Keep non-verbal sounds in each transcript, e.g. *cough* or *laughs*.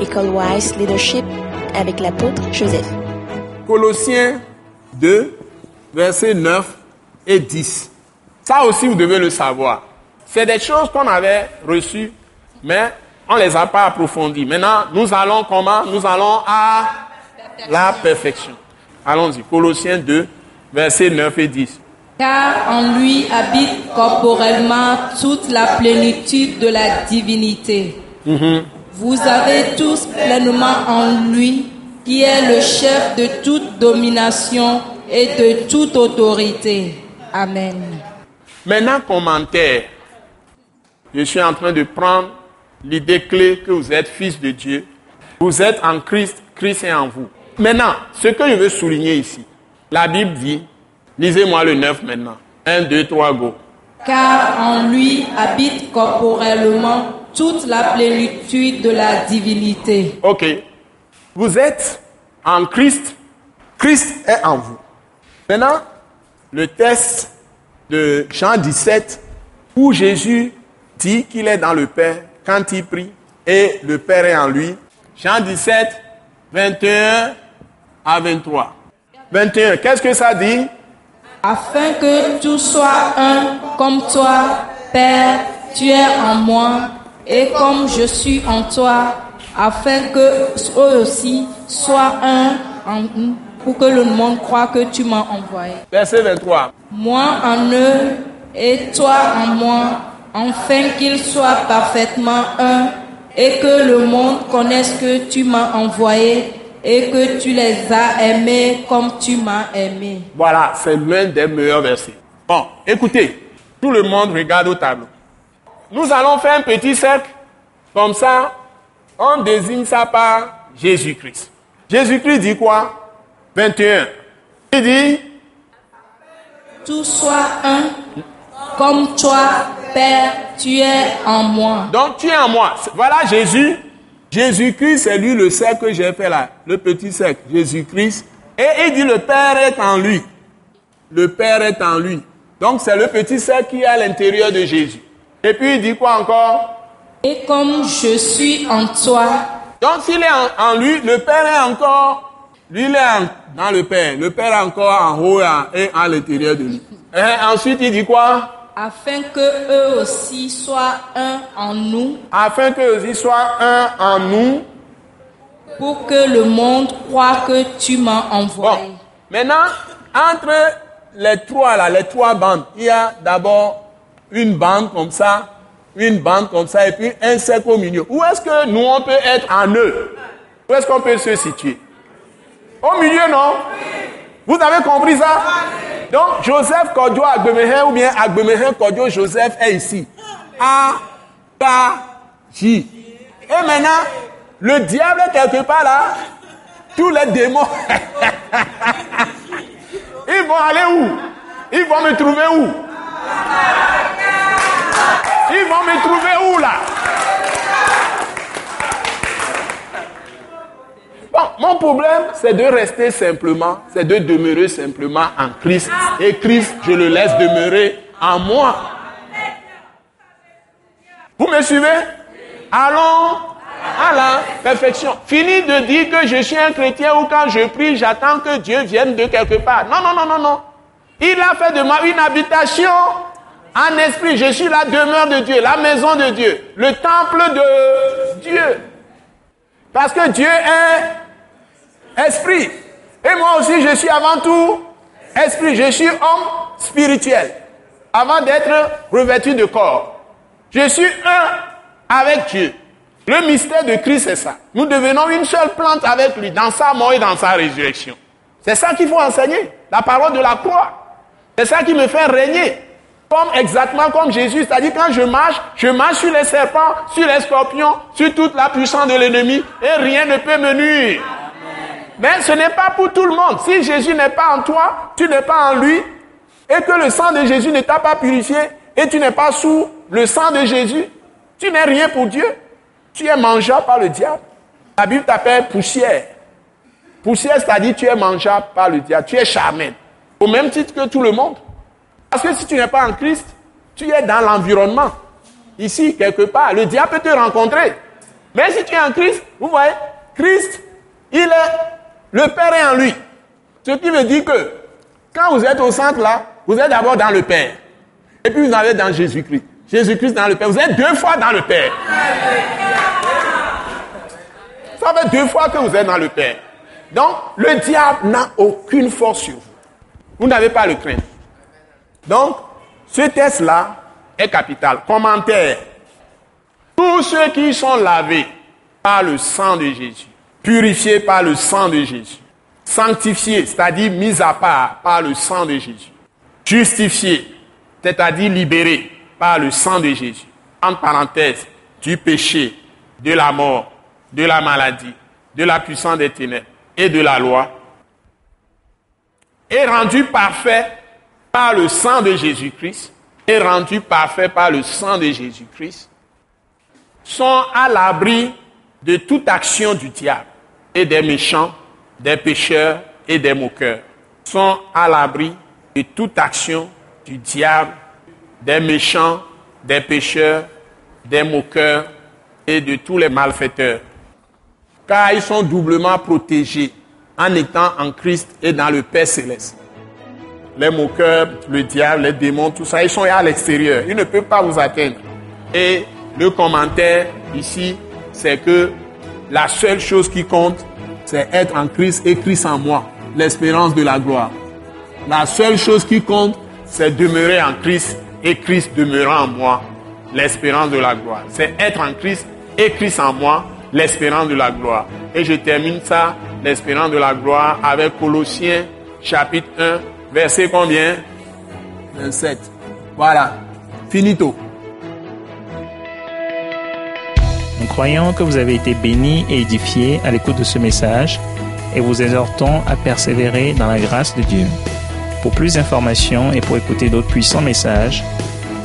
École Wise Leadership avec l'apôtre Joseph. Colossiens 2, versets 9 et 10. Ça aussi, vous devez le savoir. C'est des choses qu'on avait reçues, mais on ne les a pas approfondies. Maintenant, nous allons comment? Nous allons à la perfection. Allons-y. Colossiens 2, versets 9 et 10. Car en lui habite corporellement toute la plénitude de la divinité. Vous avez tous pleinement en lui, qui est le chef de toute domination et de toute autorité. Amen. Maintenant, commentaire. Je suis en train de prendre l'idée clé que vous êtes fils de Dieu. Vous êtes en Christ, Christ est en vous. Maintenant, ce que je veux souligner ici, la Bible dit, lisez-moi le 9 maintenant. 1, 2, 3, go. Car en lui habite corporellement toute la plénitude de la divinité. Ok. Vous êtes en Christ, Christ est en vous. Maintenant, le test de Jean 17, où Jésus dit qu'il est dans le Père quand il prie et le Père est en lui. Jean 17, 21 à 23. 21, qu'est-ce que ça dit? Afin que tout soit un comme toi, Père, tu es en moi, et comme je suis en toi, afin que eux aussi soient un en nous, pour que le monde croit que tu m'as envoyé. Verset 23. Moi en eux et toi en moi, afin qu'ils soient parfaitement un, et que le monde connaisse que tu m'as envoyé et que tu les as aimés comme tu m'as aimé. Voilà, c'est l'un des meilleurs versets. Bon, écoutez, tout le monde regarde au tableau. Nous allons faire un petit cercle, comme ça, on désigne ça par Jésus-Christ. Jésus-Christ dit quoi? 21. Il dit Tout soit un, comme toi, Père, tu es en moi. Donc tu es en moi. Voilà Jésus. Jésus-Christ, c'est lui le cercle que j'ai fait là, le petit cercle. Jésus-Christ. Et il dit le Père est en lui. Le Père est en lui. Donc c'est le petit cercle qui est à l'intérieur de Jésus. Et puis il dit quoi encore? Et comme je suis en toi. Donc s'il est en, en, lui, le Père est encore, lui il est en, dans le Père. Le Père est encore en haut et à l'intérieur de lui. Et ensuite il dit quoi? Afin que eux aussi soient un en nous. Afin qu'eux aussi soient un en nous. Pour que le monde croit que tu m'as envoyé. Bon. Maintenant, entre les trois là, les trois bandes, il y a d'abord une bande comme ça, une bande comme ça, et puis un cercle au milieu. Où est-ce que nous on peut être en eux? Où est-ce qu'on peut se situer? Au milieu, non? Vous avez compris ça? Donc, Joseph Kodio Agbemehin ou bien Agbemehin Kodio Joseph est ici. A, K, J. Et maintenant, le diable est quelque part là. Tous les démons. *laughs* Ils vont aller où? Ils vont me trouver où? Ils vont me trouver où là? Bon, mon problème, c'est de rester simplement, c'est de demeurer simplement en Christ. Et Christ, je le laisse demeurer en moi. Vous me suivez? Allons à perfection. Fini de dire que je suis un chrétien ou quand je prie, j'attends que Dieu vienne de quelque part. Non, non, non, non, non. Il a fait de moi une habitation en esprit. Je suis la demeure de Dieu, la maison de Dieu, le temple de Dieu. Parce que Dieu est esprit. Et moi aussi, je suis avant tout esprit. Je suis homme spirituel. Avant d'être revêtu de corps. Je suis un avec Dieu. Le mystère de Christ, c'est ça. Nous devenons une seule plante avec lui, dans sa mort et dans sa résurrection. C'est ça qu'il faut enseigner. La parole de la croix. C'est ça qui me fait régner. Comme exactement comme Jésus, c'est-à-dire quand je marche, je marche sur les serpents, sur les scorpions, sur toute la puissance de l'ennemi, et rien ne peut me nuire. Mais ce n'est pas pour tout le monde. Si Jésus n'est pas en toi, tu n'es pas en lui, et que le sang de Jésus ne t'a pas purifié, et tu n'es pas sous le sang de Jésus, tu n'es rien pour Dieu. Tu es mangeable par le diable. La Bible t'appelle poussière. Poussière, c'est-à-dire tu es mangeable par le diable. Tu es charmel. Au même titre que tout le monde. Parce que si tu n'es pas en Christ, tu es dans l'environnement. Ici, quelque part, le diable peut te rencontrer. Mais si tu es en Christ, vous voyez, Christ, il est, le Père est en lui. Ce qui veut dire que quand vous êtes au centre là, vous êtes d'abord dans le Père. Et puis vous êtes dans Jésus-Christ. Jésus-Christ dans le Père. Vous êtes deux fois dans le Père. Ça fait deux fois que vous êtes dans le Père. Donc, le diable n'a aucune force sur vous. Vous n'avez pas le craindre. Donc, ce test-là est capital. Commentaire. Tous ceux qui sont lavés par le sang de Jésus, purifiés par le sang de Jésus, sanctifiés, c'est-à-dire mis à part par le sang de Jésus, justifiés, c'est-à-dire libérés par le sang de Jésus, en parenthèse, du péché, de la mort, de la maladie, de la puissance des ténèbres et de la loi, est rendu parfait par le sang de Jésus-Christ, est rendu parfait par le sang de Jésus-Christ, sont à l'abri de toute action du diable et des méchants, des pécheurs et des moqueurs, sont à l'abri de toute action du diable, des méchants, des pécheurs, des moqueurs et de tous les malfaiteurs. Car ils sont doublement protégés en étant en Christ et dans le Père céleste. Les moqueurs, le diable, les démons, tout ça, ils sont à l'extérieur. Ils ne peuvent pas vous atteindre. Et le commentaire ici, c'est que la seule chose qui compte, c'est être en Christ et Christ en moi, l'espérance de la gloire. La seule chose qui compte, c'est demeurer en Christ et Christ demeurant en moi, l'espérance de la gloire. C'est être en Christ et Christ en moi, l'espérance de la gloire. Et je termine ça, l'espérance de la gloire, avec Colossiens chapitre 1, verset combien? 27. Voilà. Finito. Nous croyons que vous avez été bénis et édifiés à l'écoute de ce message et vous exhortons à persévérer dans la grâce de Dieu. Pour plus d'informations et pour écouter d'autres puissants messages,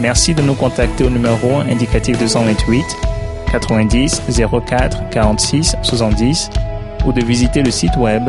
merci de nous contacter au numéro indicatif 228 90 04 46 70 ou de visiter le site web